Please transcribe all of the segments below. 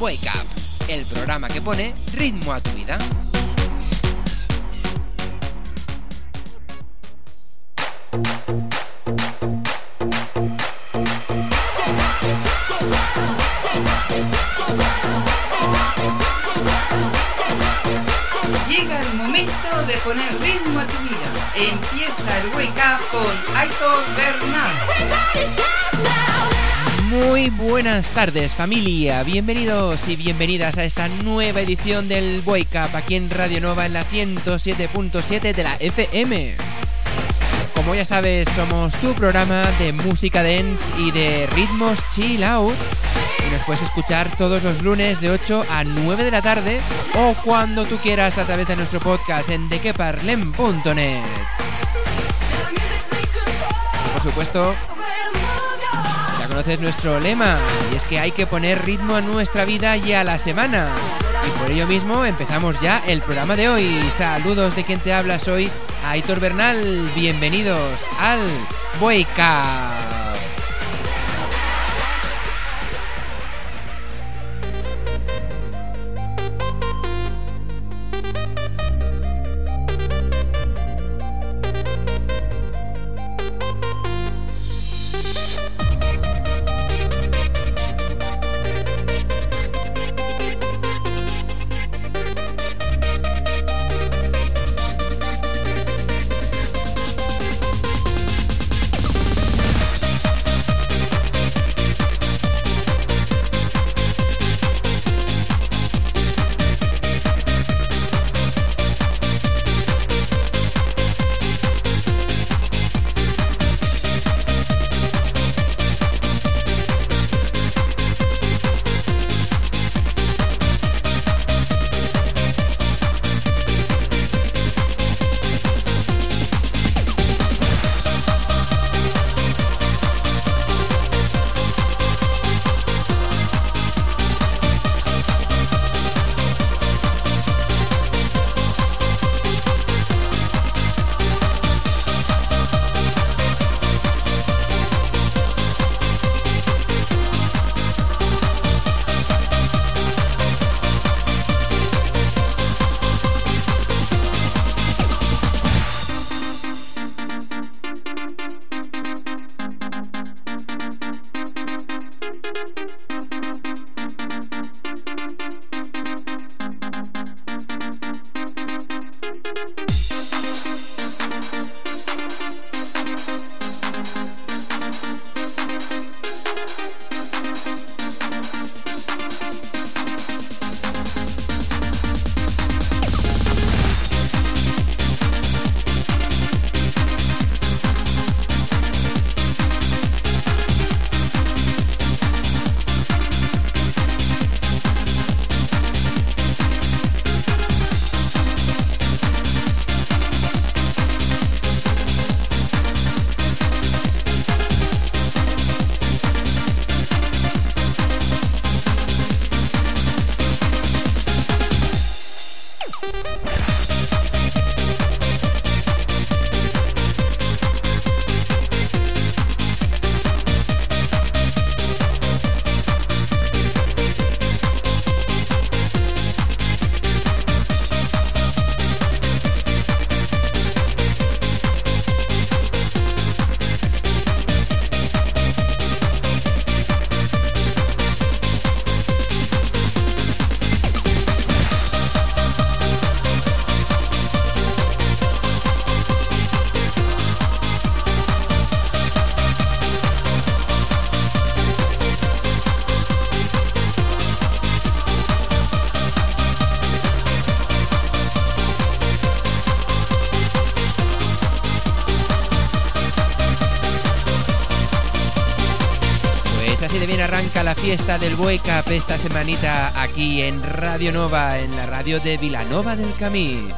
Wake Up, el programa que pone ritmo a tu vida. Llega el momento de poner ritmo a tu vida. Empieza el Wake Up con Aitor Bernal. Muy buenas tardes familia, bienvenidos y bienvenidas a esta nueva edición del Wake Up aquí en Radio Nova en la 107.7 de la FM. Como ya sabes, somos tu programa de música dance y de ritmos chill out y nos puedes escuchar todos los lunes de 8 a 9 de la tarde o cuando tú quieras a través de nuestro podcast en dequeparlem.net. Por supuesto, conoces nuestro lema y es que hay que poner ritmo a nuestra vida y a la semana. Y por ello mismo empezamos ya el programa de hoy. Saludos de quien te habla, soy Aitor Bernal. Bienvenidos al Wake fiesta del Wake Up esta semanita aquí en Radio Nova, en la radio de Vilanova del Camí.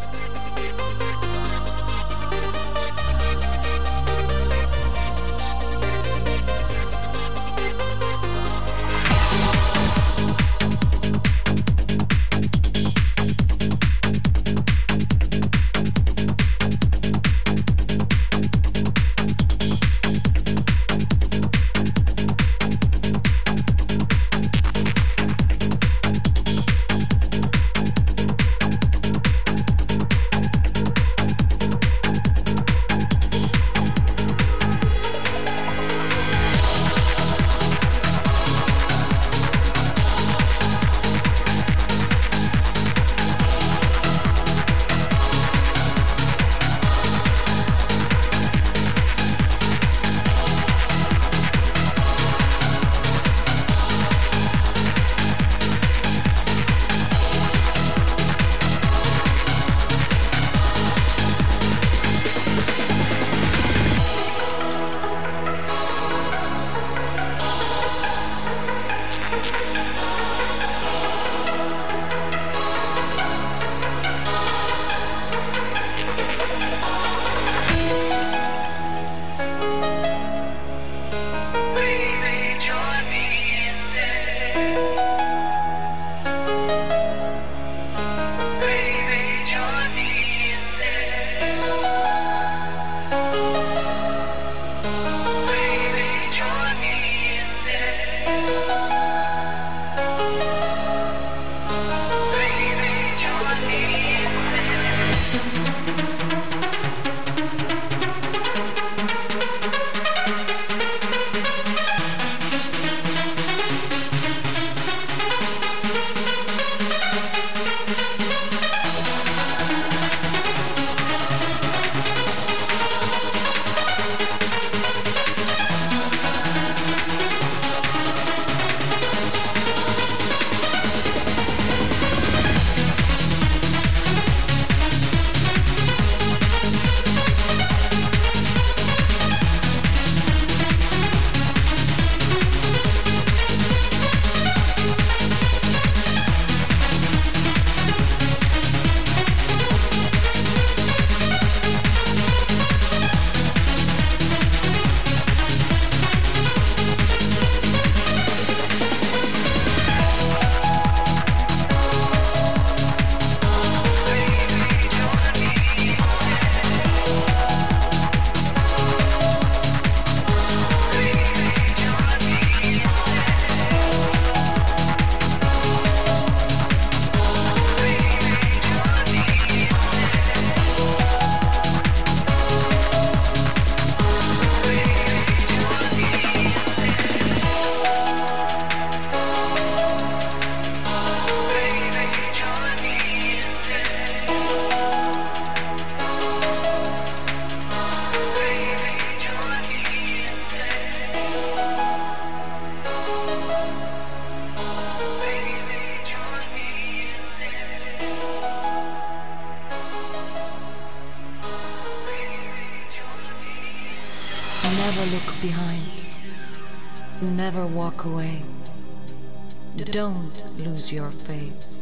Your faith.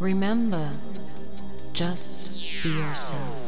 Remember, just be yourself.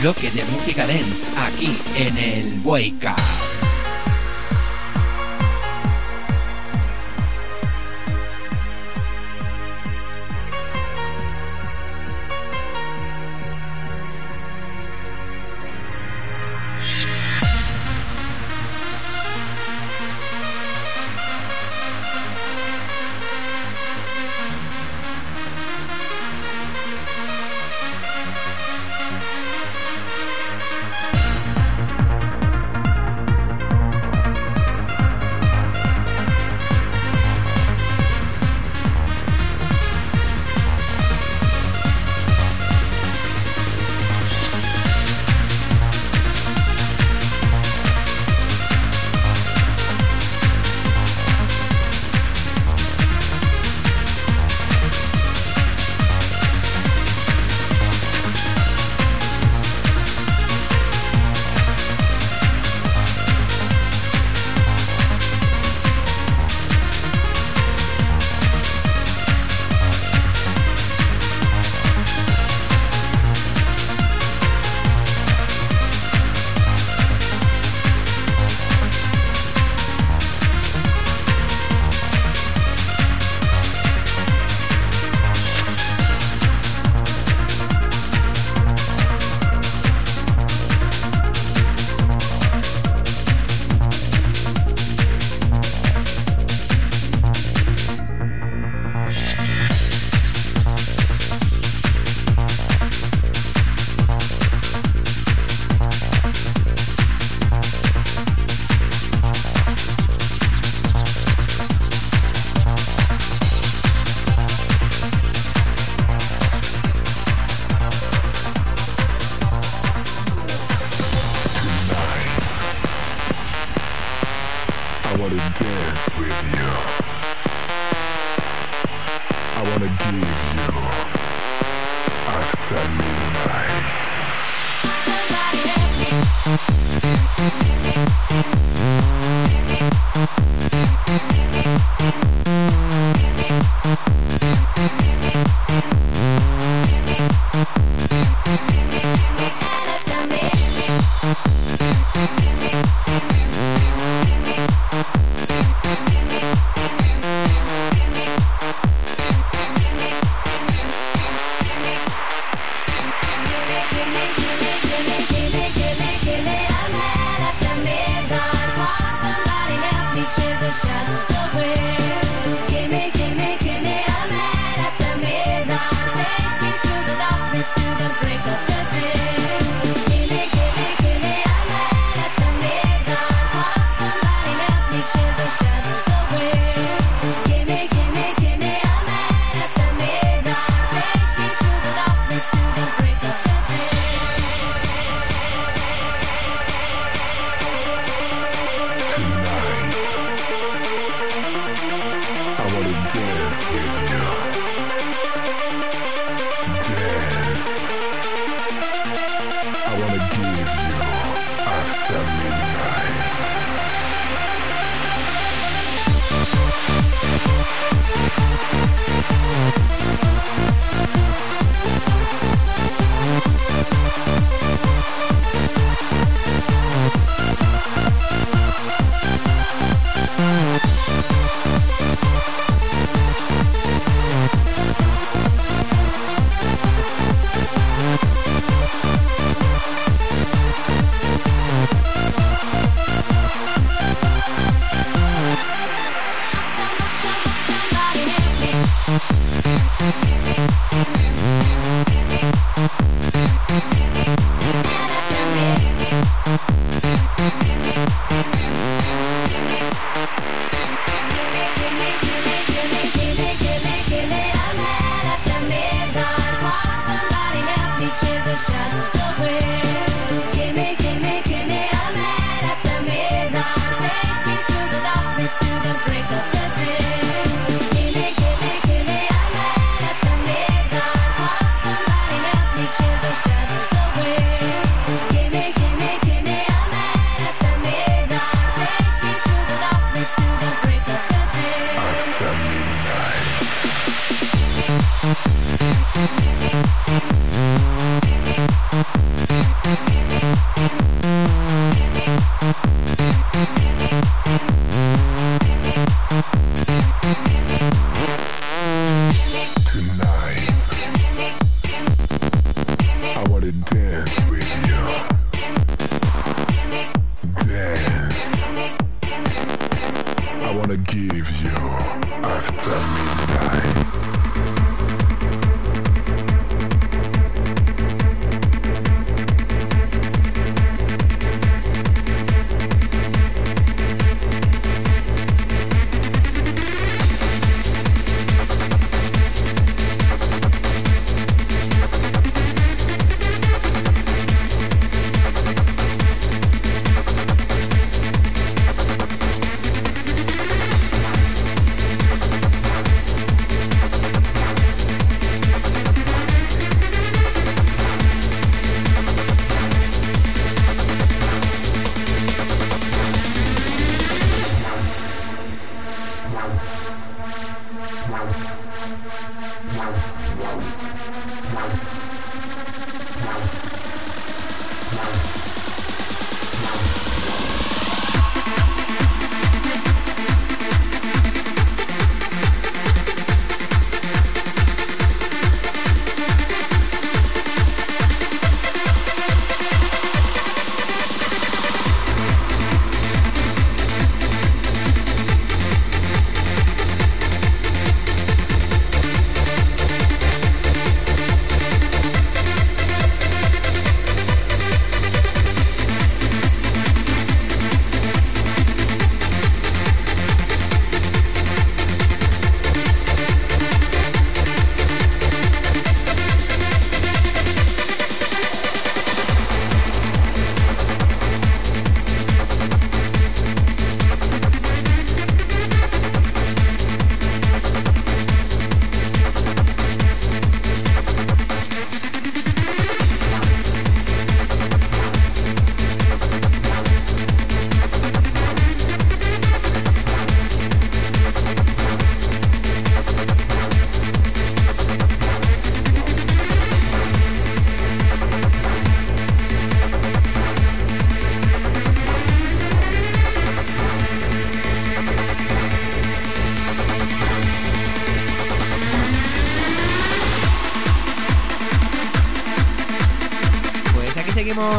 Bloque de música dance aquí en el Wake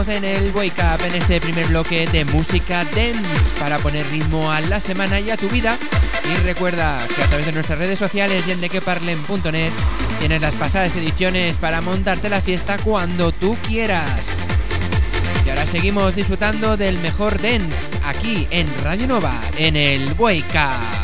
en el Wake Up en este primer bloque de música dance para poner ritmo a la semana y a tu vida. Y recuerda que a través de nuestras redes sociales y en dequeparlen.net tienes las pasadas ediciones para montarte la fiesta cuando tú quieras. Y ahora seguimos disfrutando del mejor dance aquí en Radio Nova en el Wake Up.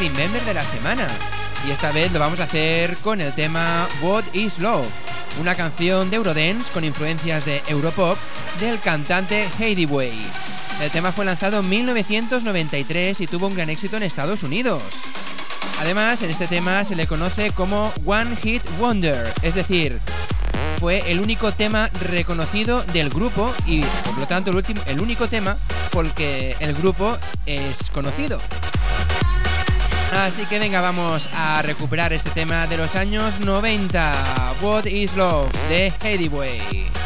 Remember de la semana. Y esta vez lo vamos a hacer con el tema What is Love, una canción de Eurodance con influencias de Europop del cantante Heidi Way. El tema fue lanzado en 1993 y tuvo un gran éxito en Estados Unidos. Además, en este tema se le conoce como One Hit Wonder, es decir, fue el único tema reconocido del grupo y por lo tanto el, último, el único tema porque el grupo es conocido. Así que venga, vamos a recuperar este tema de los años 90. What is Love de Headway.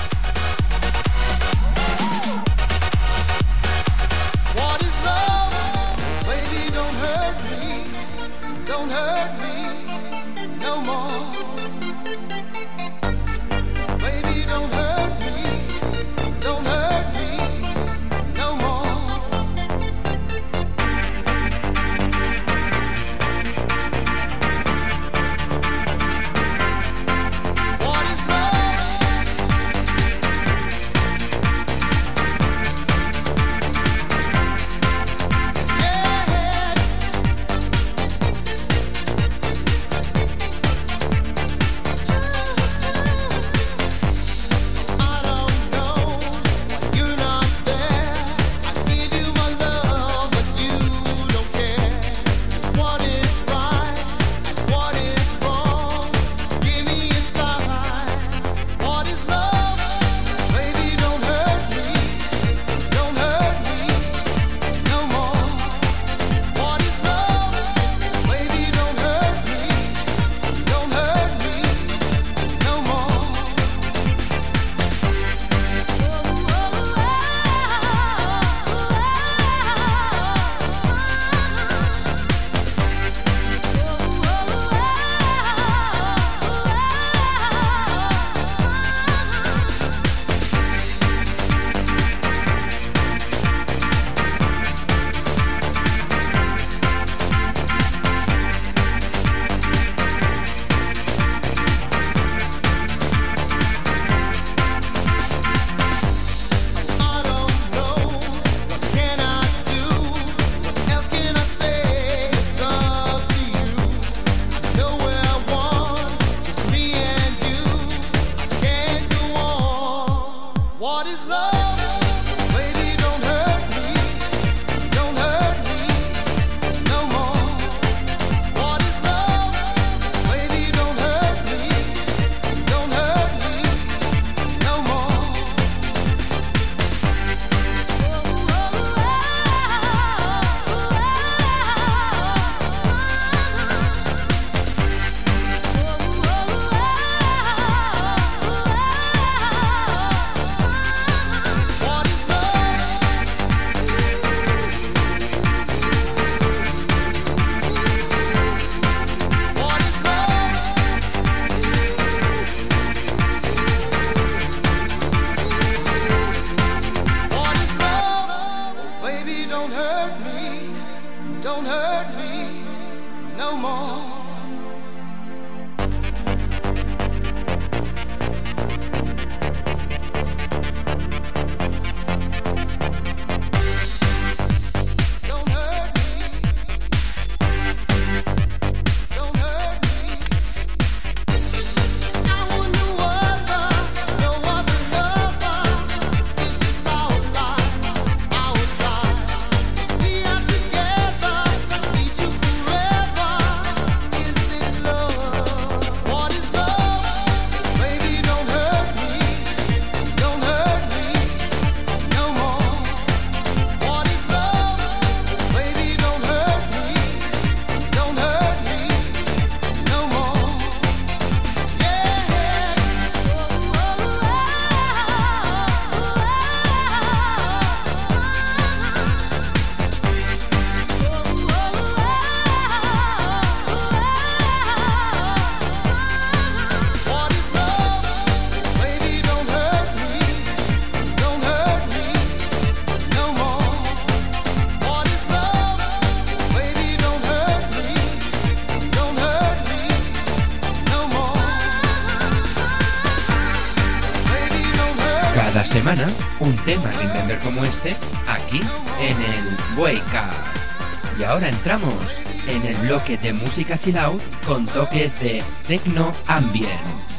Como este aquí en el Up. Y ahora entramos en el bloque de música chill out con toques de techno ambient.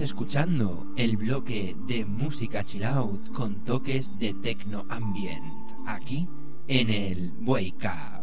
Escuchando el bloque de música chill out con toques de techno ambient aquí en el Wake Up.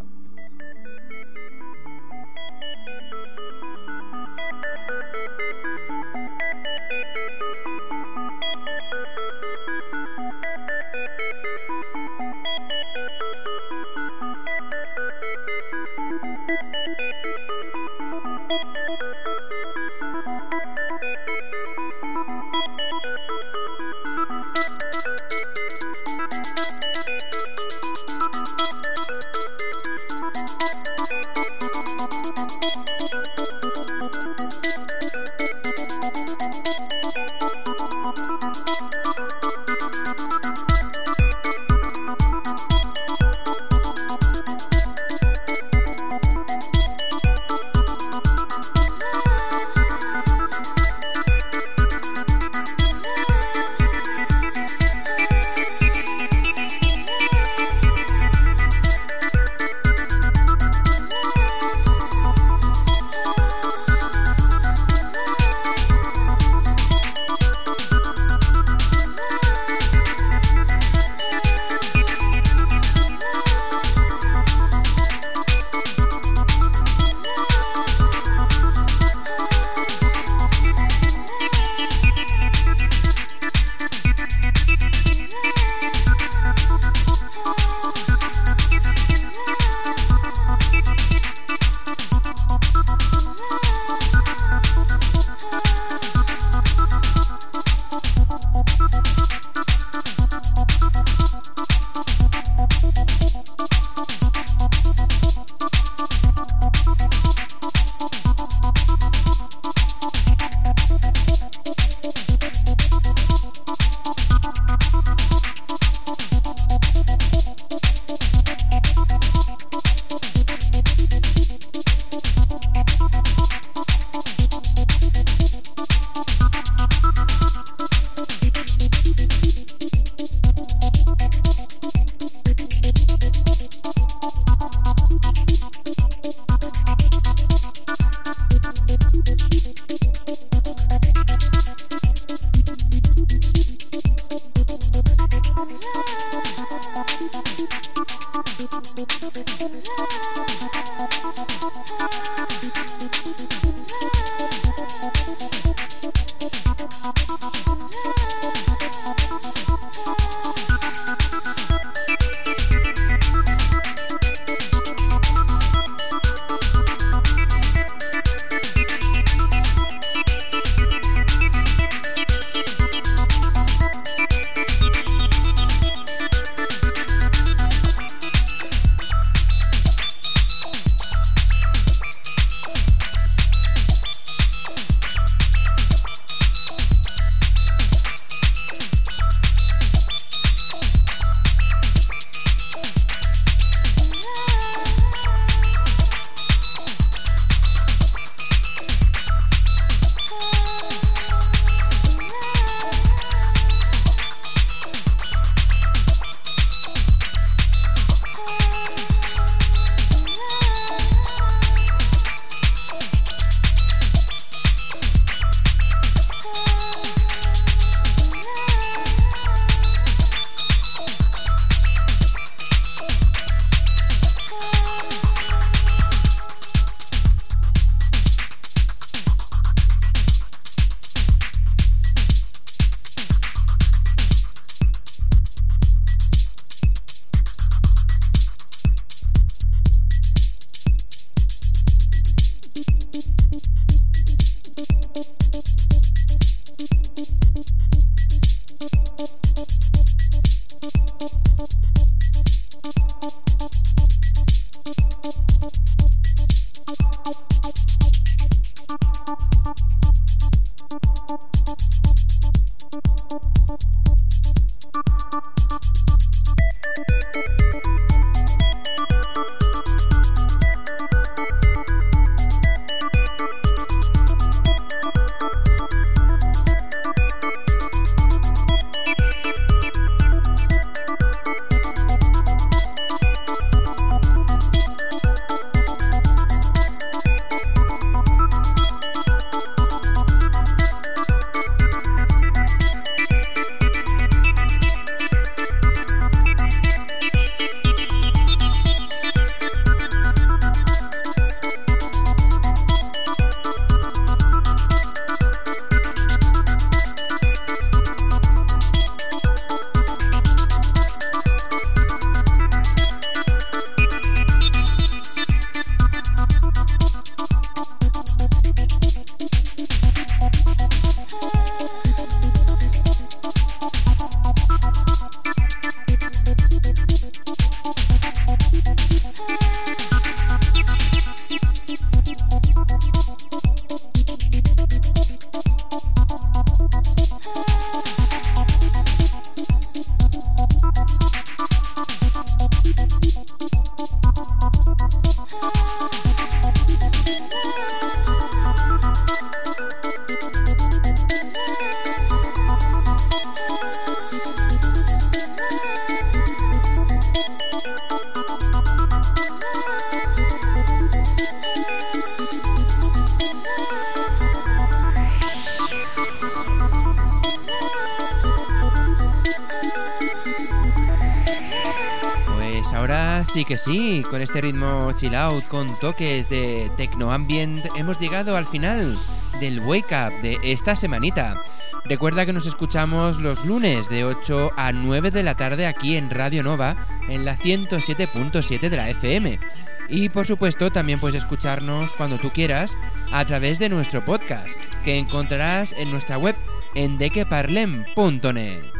Que sí, con este ritmo chill out con toques de techno ambient hemos llegado al final del wake up de esta semanita. Recuerda que nos escuchamos los lunes de 8 a 9 de la tarde aquí en Radio Nova en la 107.7 de la FM. Y por supuesto también puedes escucharnos cuando tú quieras a través de nuestro podcast que encontrarás en nuestra web en dequeparlem.net.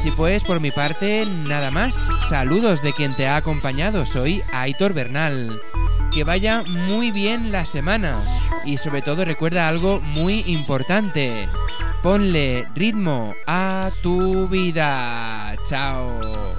Así pues, por mi parte, nada más. Saludos de quien te ha acompañado. Soy Aitor Bernal. Que vaya muy bien la semana. Y sobre todo recuerda algo muy importante. Ponle ritmo a tu vida. Chao.